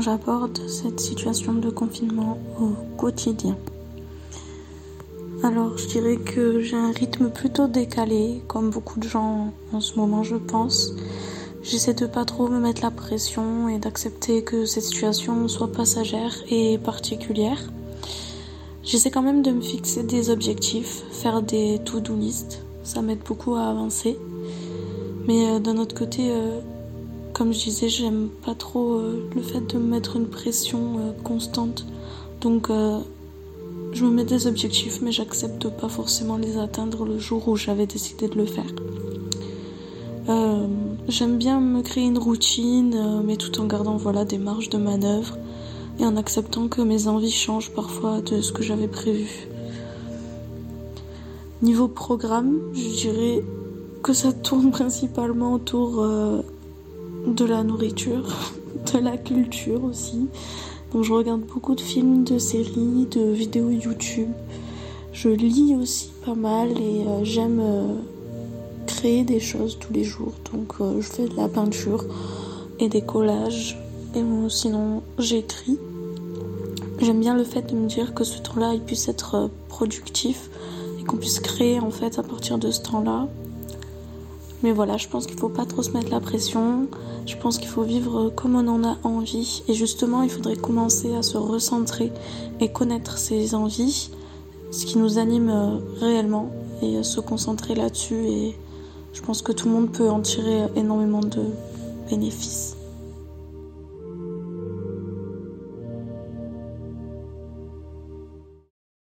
j'aborde cette situation de confinement au quotidien. Alors, je dirais que j'ai un rythme plutôt décalé, comme beaucoup de gens en ce moment, je pense. J'essaie de pas trop me mettre la pression et d'accepter que cette situation soit passagère et particulière. J'essaie quand même de me fixer des objectifs, faire des to-do list. Ça m'aide beaucoup à avancer. Mais euh, d'un autre côté, euh, comme je disais, j'aime pas trop euh, le fait de me mettre une pression constante. Donc, je me mets des objectifs, mais j'accepte pas forcément les atteindre le jour où j'avais décidé de le faire. J'aime bien me créer une routine, mais tout en gardant voilà des marges de manœuvre et en acceptant que mes envies changent parfois de ce que j'avais prévu. Niveau programme, je dirais que ça tourne principalement autour euh, de la nourriture, de la culture aussi. Donc je regarde beaucoup de films, de séries, de vidéos YouTube. Je lis aussi pas mal et euh, j'aime euh, créer des choses tous les jours. Donc je fais de la peinture et des collages et sinon j'écris. J'aime bien le fait de me dire que ce temps-là il puisse être euh, productif et qu'on puisse créer en fait à partir de ce temps-là. Mais voilà, je pense qu'il faut pas trop se mettre la pression. Je pense qu'il faut vivre comme on en a envie. Et justement, il faudrait commencer à se recentrer et connaître ses envies, ce qui nous anime euh, réellement, et euh, se concentrer là-dessus. Et je pense que tout le monde peut en tirer énormément de bénéfices.